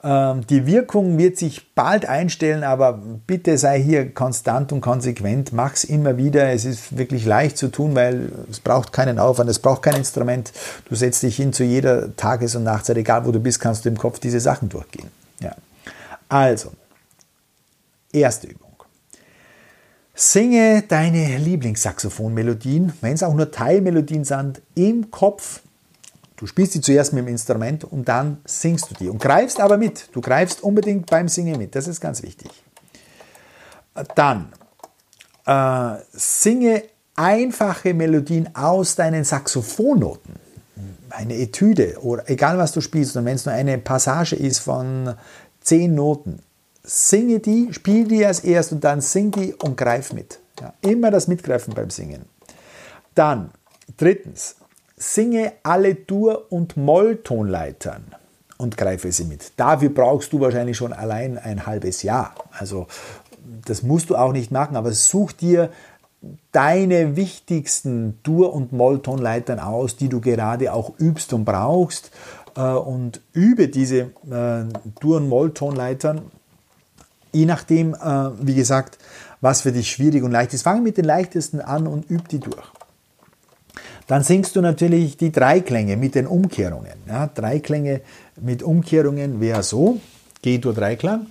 die Wirkung wird sich bald einstellen, aber bitte sei hier konstant und konsequent. Mach's immer wieder. Es ist wirklich leicht zu tun, weil es braucht keinen Aufwand, es braucht kein Instrument. Du setzt dich hin zu jeder Tages- und Nachtzeit, egal wo du bist, kannst du im Kopf diese Sachen durchgehen. Ja. Also, erste Übung. Singe deine Lieblingssaxophonmelodien, wenn es auch nur Teilmelodien sind, im Kopf Du spielst die zuerst mit dem Instrument und dann singst du die und greifst aber mit. Du greifst unbedingt beim Singen mit. Das ist ganz wichtig. Dann äh, singe einfache Melodien aus deinen Saxophonnoten. Eine Etüde oder egal was du spielst. Und wenn es nur eine Passage ist von zehn Noten, singe die, spiel die als erst und dann sing die und greif mit. Ja, immer das Mitgreifen beim Singen. Dann, drittens, singe alle Dur- und Molltonleitern und greife sie mit. Dafür brauchst du wahrscheinlich schon allein ein halbes Jahr. Also das musst du auch nicht machen, aber such dir deine wichtigsten Dur- und Molltonleitern aus, die du gerade auch übst und brauchst äh, und übe diese äh, Dur- und Molltonleitern, je nachdem, äh, wie gesagt, was für dich schwierig und leicht ist. Fang mit den leichtesten an und üb die durch. Dann singst du natürlich die Dreiklänge mit den Umkehrungen. Ja, Dreiklänge mit Umkehrungen wäre so, G-Dur Dreiklang.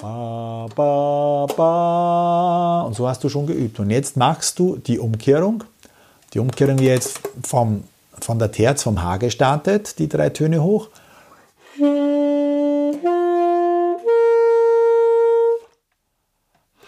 Ba, ba, ba. Und so hast du schon geübt. Und jetzt machst du die Umkehrung. Die Umkehrung jetzt vom, von der Terz, vom H gestartet, die drei Töne hoch.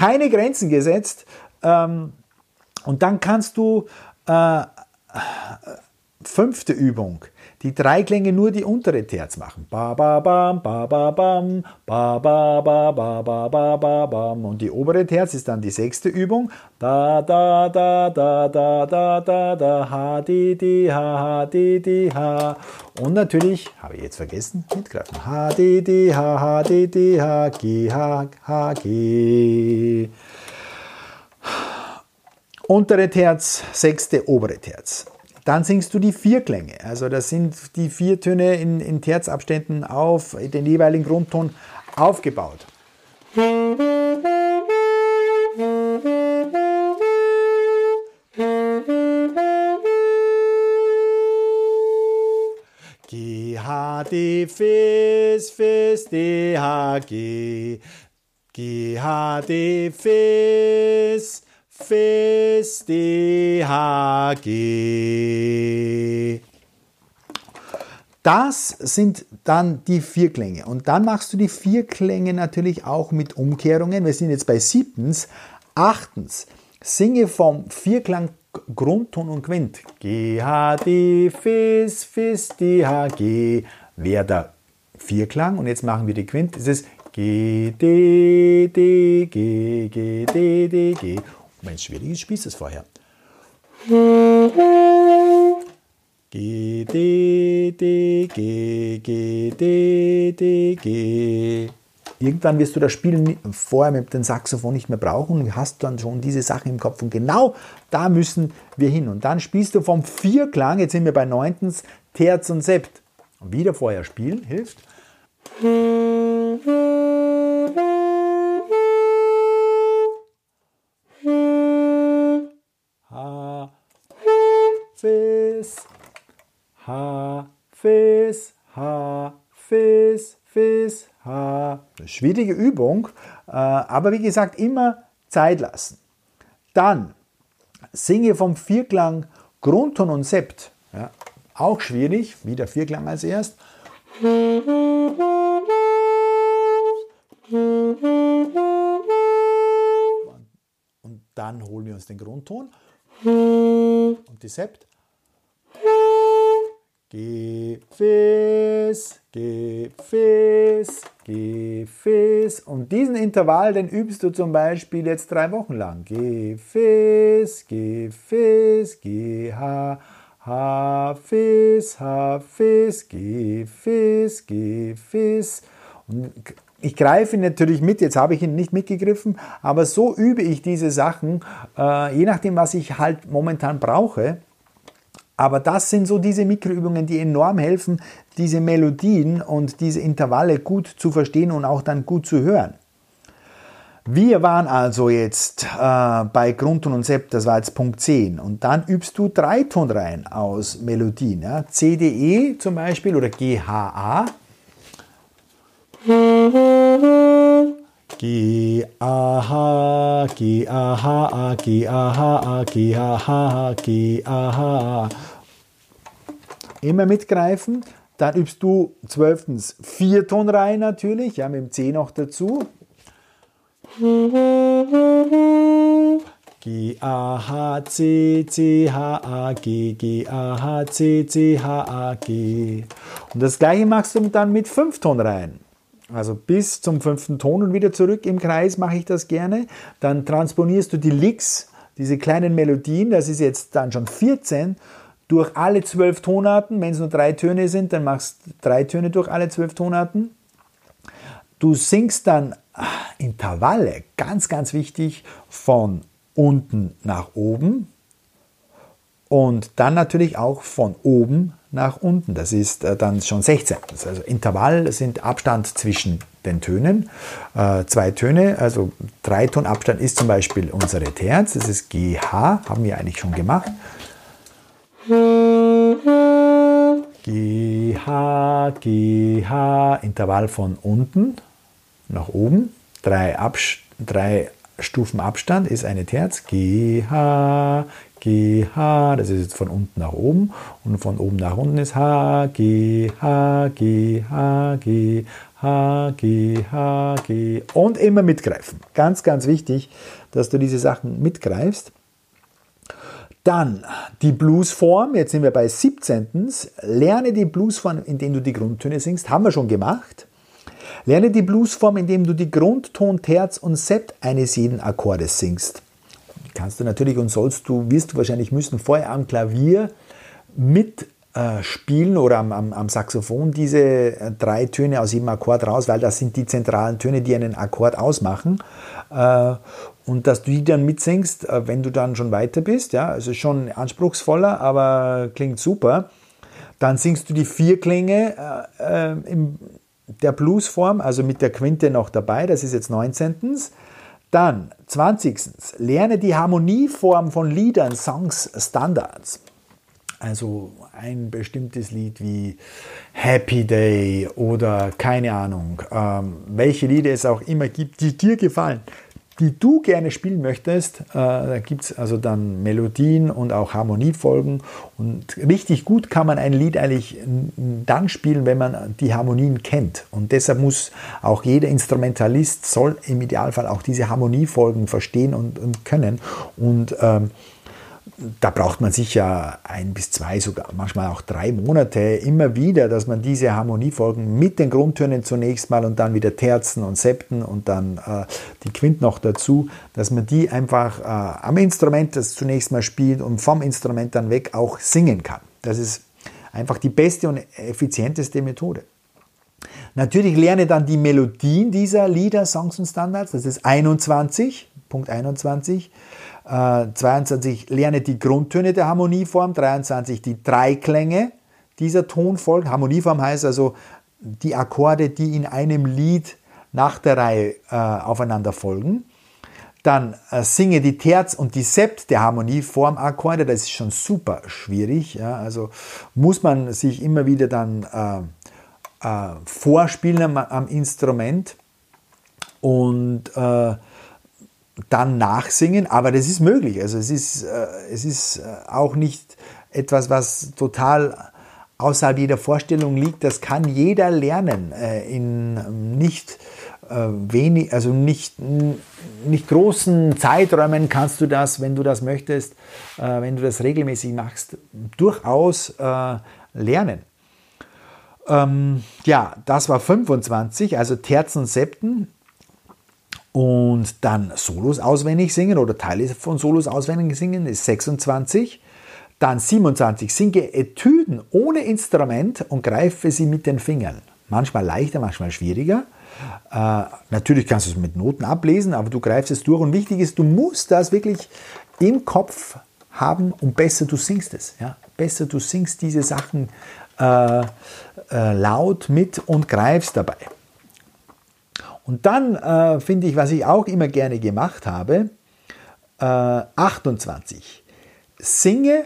keine Grenzen gesetzt. Ähm, und dann kannst du äh, fünfte Übung. Die drei Klänge nur die untere Terz machen. Ba ba bam, ba ba bam, ba ba ba ba ba ba ba bam. Und die obere Terz ist dann die sechste Übung. Da da da da da da da da ha di di ha ha di di ha. Und natürlich, habe ich jetzt vergessen, mitgreifen. Ha di di ha ha di di ha gi ha ha gi. Untere Terz, sechste, obere Terz. Dann singst du die Vierklänge. Also das sind die vier Töne in, in Terzabständen auf den jeweiligen Grundton aufgebaut. G, H, D, Fis, Fis, D, H, G. G, H, D, Fis, Fis, D, H, G. Das sind dann die Vierklänge. Und dann machst du die Vierklänge natürlich auch mit Umkehrungen. Wir sind jetzt bei siebtens. Achtens, singe vom Vierklang Grundton und Quint. G, H, D, Fis, Fis, D, H, G. Wäre der Vierklang. Und jetzt machen wir die Quint. Es ist G, D, D, G, G, D, D, G. Wenn es schwierig ist, vorher. G, D, D, G, G, D, D, G. Irgendwann wirst du das Spielen vorher mit dem Saxophon nicht mehr brauchen und hast dann schon diese Sachen im Kopf. Und genau da müssen wir hin. Und dann spielst du vom Vierklang, jetzt sind wir bei neuntens, Terz und Sept. Und wieder vorher spielen hilft. Fis, Fis, Ha. Schwierige Übung, äh, aber wie gesagt, immer Zeit lassen. Dann singe vom Vierklang Grundton und Sept. Ja, auch schwierig, wieder Vierklang als erst. Und dann holen wir uns den Grundton und die Sept. G, Fis, G, Fis, G, Fis. Und diesen Intervall, den übst du zum Beispiel jetzt drei Wochen lang. G, Fis, G, Fis, G, H, H, Fis, H, Fis, G, Fis, G, Fis. Und ich greife ihn natürlich mit, jetzt habe ich ihn nicht mitgegriffen, aber so übe ich diese Sachen, äh, je nachdem, was ich halt momentan brauche. Aber das sind so diese Mikroübungen, die enorm helfen, diese Melodien und diese Intervalle gut zu verstehen und auch dann gut zu hören. Wir waren also jetzt äh, bei Grundton und Sept, das war jetzt Punkt 10. Und dann übst du Dreitonreihen aus Melodien. Ja? CDE zum Beispiel oder GHA. G A H G A H A G A H A G A H A G A H Immer mitgreifen. Dann übst du zwölftens Viertonreihen natürlich, ja, mit dem C noch dazu. G A H C C H A G G A H C C H A G. Und das gleiche machst du dann mit Fünftonreihen. Also bis zum fünften Ton und wieder zurück im Kreis mache ich das gerne. Dann transponierst du die Licks, diese kleinen Melodien, das ist jetzt dann schon 14, durch alle zwölf Tonarten. Wenn es nur drei Töne sind, dann machst du drei Töne durch alle zwölf Tonarten. Du singst dann ah, Intervalle, ganz, ganz wichtig, von unten nach oben und dann natürlich auch von oben nach unten. Das ist äh, dann schon 16. Also Intervall sind Abstand zwischen den Tönen. Äh, zwei Töne, also drei Ton Abstand ist zum Beispiel unsere Terz. Das ist GH, haben wir eigentlich schon gemacht. GH, GH, Intervall von unten nach oben. Drei, Abs drei Stufen Abstand ist eine Terz. GH, GH, das ist jetzt von unten nach oben und von oben nach unten ist H, G, H, G, H, G, H, G, H, G und immer mitgreifen. Ganz, ganz wichtig, dass du diese Sachen mitgreifst. Dann die Bluesform, jetzt sind wir bei 17. Lerne die Bluesform, indem du die Grundtöne singst, haben wir schon gemacht. Lerne die Bluesform, indem du die Grundton, Terz und Sept eines jeden Akkordes singst. Kannst du natürlich und sollst du, wirst du wahrscheinlich müssen, vorher am Klavier mit äh, oder am, am, am, Saxophon diese äh, drei Töne aus jedem Akkord raus, weil das sind die zentralen Töne, die einen Akkord ausmachen. Äh, und dass du die dann mitsingst, äh, wenn du dann schon weiter bist, ja, also schon anspruchsvoller, aber klingt super. Dann singst du die vier Klänge äh, in der Bluesform, also mit der Quinte noch dabei, das ist jetzt 19. Dann 20. Lerne die Harmonieform von Liedern, Songs, Standards. Also ein bestimmtes Lied wie Happy Day oder keine Ahnung, ähm, welche Lieder es auch immer gibt, die dir gefallen, die du gerne spielen möchtest. Äh, da gibt es also dann Melodien und auch Harmoniefolgen. Und richtig gut kann man ein Lied eigentlich dann spielen, wenn man die Harmonien kennt. Und deshalb muss auch jeder Instrumentalist, soll im Idealfall auch diese Harmoniefolgen verstehen und, und können. Und ähm, da braucht man sicher ein bis zwei, sogar manchmal auch drei Monate immer wieder, dass man diese Harmoniefolgen mit den Grundtönen zunächst mal und dann wieder Terzen und Septen und dann äh, die Quint noch dazu, dass man die einfach äh, am Instrument das zunächst mal spielt und vom Instrument dann weg auch singen kann. Das ist einfach die beste und effizienteste Methode. Natürlich lerne dann die Melodien dieser Lieder, Songs und Standards, das ist 21, Punkt 21. 22 äh, lerne die Grundtöne der Harmonieform, 23 die Dreiklänge dieser Tonfolge. Harmonieform heißt also die Akkorde, die in einem Lied nach der Reihe äh, aufeinander folgen. Dann äh, singe die Terz und die Sept der Harmonieform-Akkorde, das ist schon super schwierig. Ja? Also muss man sich immer wieder dann äh, äh vorspielen am, am, Instrument. Und äh, dann nachsingen, aber das ist möglich. Also es ist, äh, es ist äh, auch nicht etwas, was total außerhalb jeder Vorstellung liegt. Das kann jeder lernen äh, in nicht wenig, also nicht, nicht großen Zeiträumen kannst du das, wenn du das möchtest, wenn du das regelmäßig machst, durchaus lernen. Ähm, ja, das war 25, also Terzen, Septen und dann Solos auswendig singen oder Teile von Solos auswendig singen ist 26. Dann 27. Singe Etüden ohne Instrument und greife sie mit den Fingern. Manchmal leichter, manchmal schwieriger. Äh, natürlich kannst du es mit Noten ablesen, aber du greifst es durch. Und wichtig ist, du musst das wirklich im Kopf haben und besser du singst es. Ja? Besser du singst diese Sachen äh, äh, laut mit und greifst dabei. Und dann äh, finde ich, was ich auch immer gerne gemacht habe, äh, 28. Singe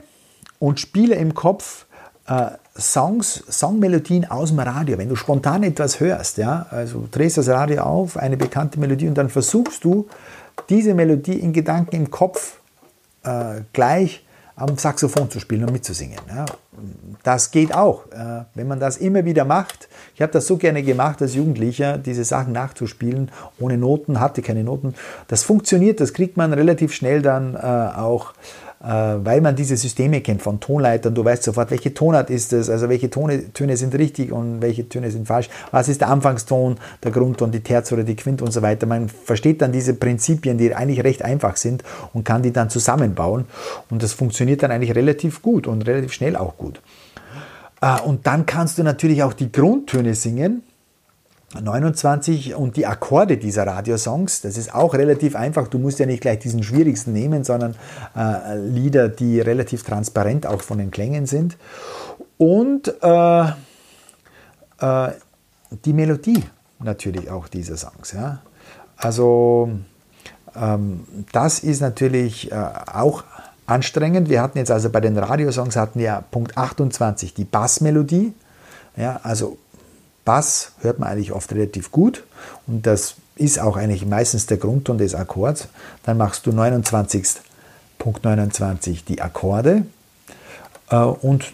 und spiele im Kopf äh, Songs, Songmelodien aus dem Radio. Wenn du spontan etwas hörst, ja, also drehst das Radio auf, eine bekannte Melodie und dann versuchst du, diese Melodie in Gedanken im Kopf äh, gleich am Saxophon zu spielen und mitzusingen. Ja. Das geht auch, äh, wenn man das immer wieder macht. Ich habe das so gerne gemacht als Jugendlicher, diese Sachen nachzuspielen, ohne Noten, hatte keine Noten. Das funktioniert, das kriegt man relativ schnell dann äh, auch weil man diese Systeme kennt von Tonleitern. Du weißt sofort, welche Tonart ist es, also welche Tone, Töne sind richtig und welche Töne sind falsch. Was ist der Anfangston, der Grundton, die Terz oder die Quint und so weiter. Man versteht dann diese Prinzipien, die eigentlich recht einfach sind und kann die dann zusammenbauen. Und das funktioniert dann eigentlich relativ gut und relativ schnell auch gut. Äh, und dann kannst du natürlich auch die Grundtöne singen 29 und die Akkorde dieser Radiosongs, das ist auch relativ einfach. Du musst ja nicht gleich diesen schwierigsten nehmen, sondern äh, Lieder, die relativ transparent auch von den Klängen sind. Und äh, äh, die Melodie natürlich auch dieser Songs. Ja? Also ähm, das ist natürlich äh, auch anstrengend. Wir hatten jetzt also bei den Radiosongs hatten wir Punkt 28 die Bassmelodie. Ja, also Bass hört man eigentlich oft relativ gut und das ist auch eigentlich meistens der Grundton des Akkords. Dann machst du 29. Punkt 29 die Akkorde äh, und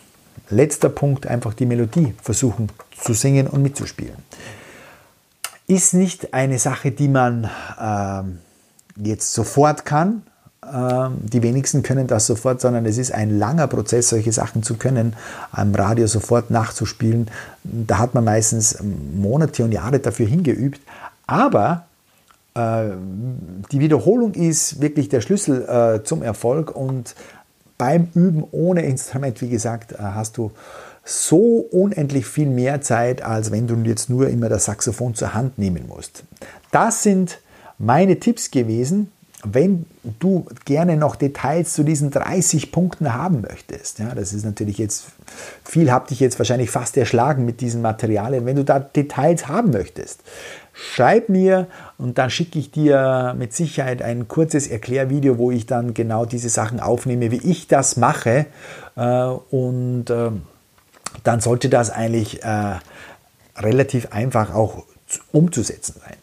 letzter Punkt einfach die Melodie versuchen zu singen und mitzuspielen. Ist nicht eine Sache, die man äh, jetzt sofort kann, die wenigsten können das sofort, sondern es ist ein langer Prozess, solche Sachen zu können, am Radio sofort nachzuspielen. Da hat man meistens Monate und Jahre dafür hingeübt. Aber äh, die Wiederholung ist wirklich der Schlüssel äh, zum Erfolg und beim Üben ohne Instrument, wie gesagt, äh, hast du so unendlich viel mehr Zeit, als wenn du jetzt nur immer das Saxophon zur Hand nehmen musst. Das sind meine Tipps gewesen, wenn du gerne noch Details zu diesen 30 Punkten haben möchtest, ja, das ist natürlich jetzt, viel habt dich jetzt wahrscheinlich fast erschlagen mit diesen Materialien, wenn du da Details haben möchtest, schreib mir und dann schicke ich dir mit Sicherheit ein kurzes Erklärvideo, wo ich dann genau diese Sachen aufnehme, wie ich das mache. Äh, und äh, dann sollte das eigentlich äh, relativ einfach auch umzusetzen sein.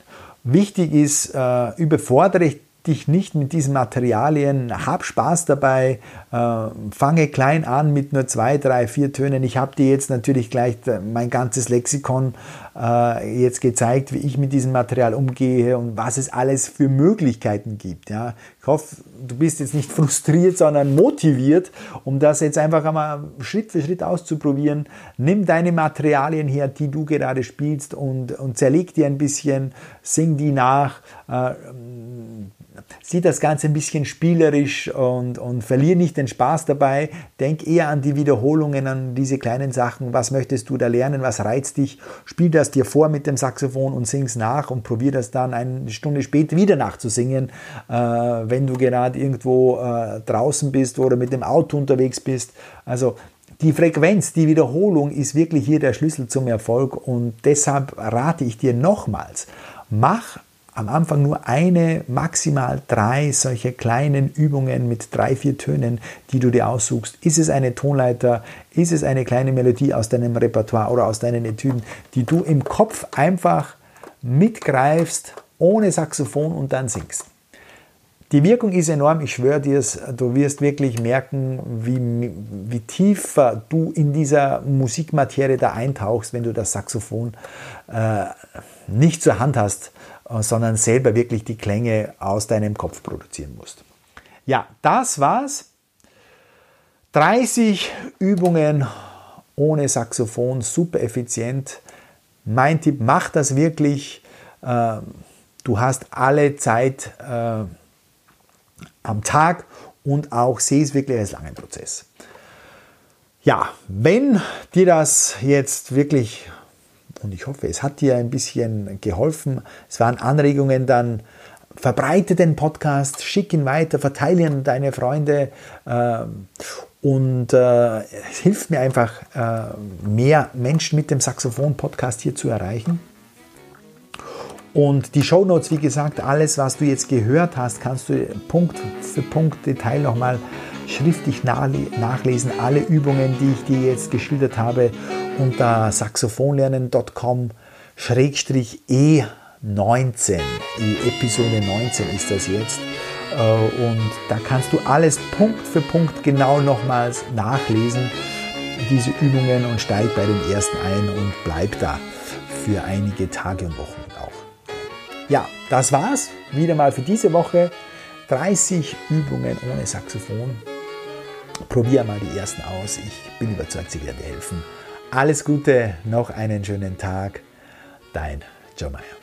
Wichtig ist, überfordere dich nicht mit diesen Materialien, hab Spaß dabei, äh, fange klein an mit nur zwei, drei, vier Tönen. Ich habe dir jetzt natürlich gleich mein ganzes Lexikon äh, jetzt gezeigt, wie ich mit diesem Material umgehe und was es alles für Möglichkeiten gibt. Ja. Ich hoffe, du bist jetzt nicht frustriert, sondern motiviert, um das jetzt einfach einmal Schritt für Schritt auszuprobieren. Nimm deine Materialien her, die du gerade spielst und, und zerleg die ein bisschen, sing die nach. Äh, sieh das Ganze ein bisschen spielerisch und, und verlier nicht den Spaß dabei. Denk eher an die Wiederholungen, an diese kleinen Sachen. Was möchtest du da lernen? Was reizt dich? Spiel das dir vor mit dem Saxophon und sing's nach und probier das dann eine Stunde später wieder nachzusingen, äh, wenn du gerade irgendwo äh, draußen bist oder mit dem Auto unterwegs bist. Also die Frequenz, die Wiederholung ist wirklich hier der Schlüssel zum Erfolg und deshalb rate ich dir nochmals, mach am Anfang nur eine, maximal drei solche kleinen Übungen mit drei, vier Tönen, die du dir aussuchst. Ist es eine Tonleiter? Ist es eine kleine Melodie aus deinem Repertoire oder aus deinen Etüden, die du im Kopf einfach mitgreifst, ohne Saxophon und dann singst? Die Wirkung ist enorm, ich schwöre dir es, du wirst wirklich merken, wie, wie tiefer du in dieser Musikmaterie da eintauchst, wenn du das Saxophon äh, nicht zur Hand hast sondern selber wirklich die Klänge aus deinem Kopf produzieren musst. Ja, das war's. 30 Übungen ohne Saxophon, super effizient. Mein Tipp, mach das wirklich. Ähm, du hast alle Zeit äh, am Tag und auch sehe es wirklich als langen Prozess. Ja, wenn dir das jetzt wirklich und ich hoffe, es hat dir ein bisschen geholfen. Es waren Anregungen dann. Verbreite den Podcast, schick ihn weiter, verteile ihn an deine Freunde äh, und äh, es hilft mir einfach, äh, mehr Menschen mit dem Saxophon-Podcast hier zu erreichen. Und die Show Notes, wie gesagt, alles, was du jetzt gehört hast, kannst du Punkt für Punkt Detail nochmal schriftlich nachlesen. Alle Übungen, die ich dir jetzt geschildert habe unter saxophonlernen.com E19. Episode 19 ist das jetzt. Äh, und da kannst du alles Punkt für Punkt genau nochmals nachlesen, diese Übungen und steig bei den ersten ein und bleib da für einige Tage und Wochen auch. Ja, das war's wieder mal für diese Woche. 30 Übungen ohne Saxophon. Probier mal die ersten aus. Ich bin überzeugt, sie werden dir helfen. Alles Gute, noch einen schönen Tag. Dein Joe Meyer.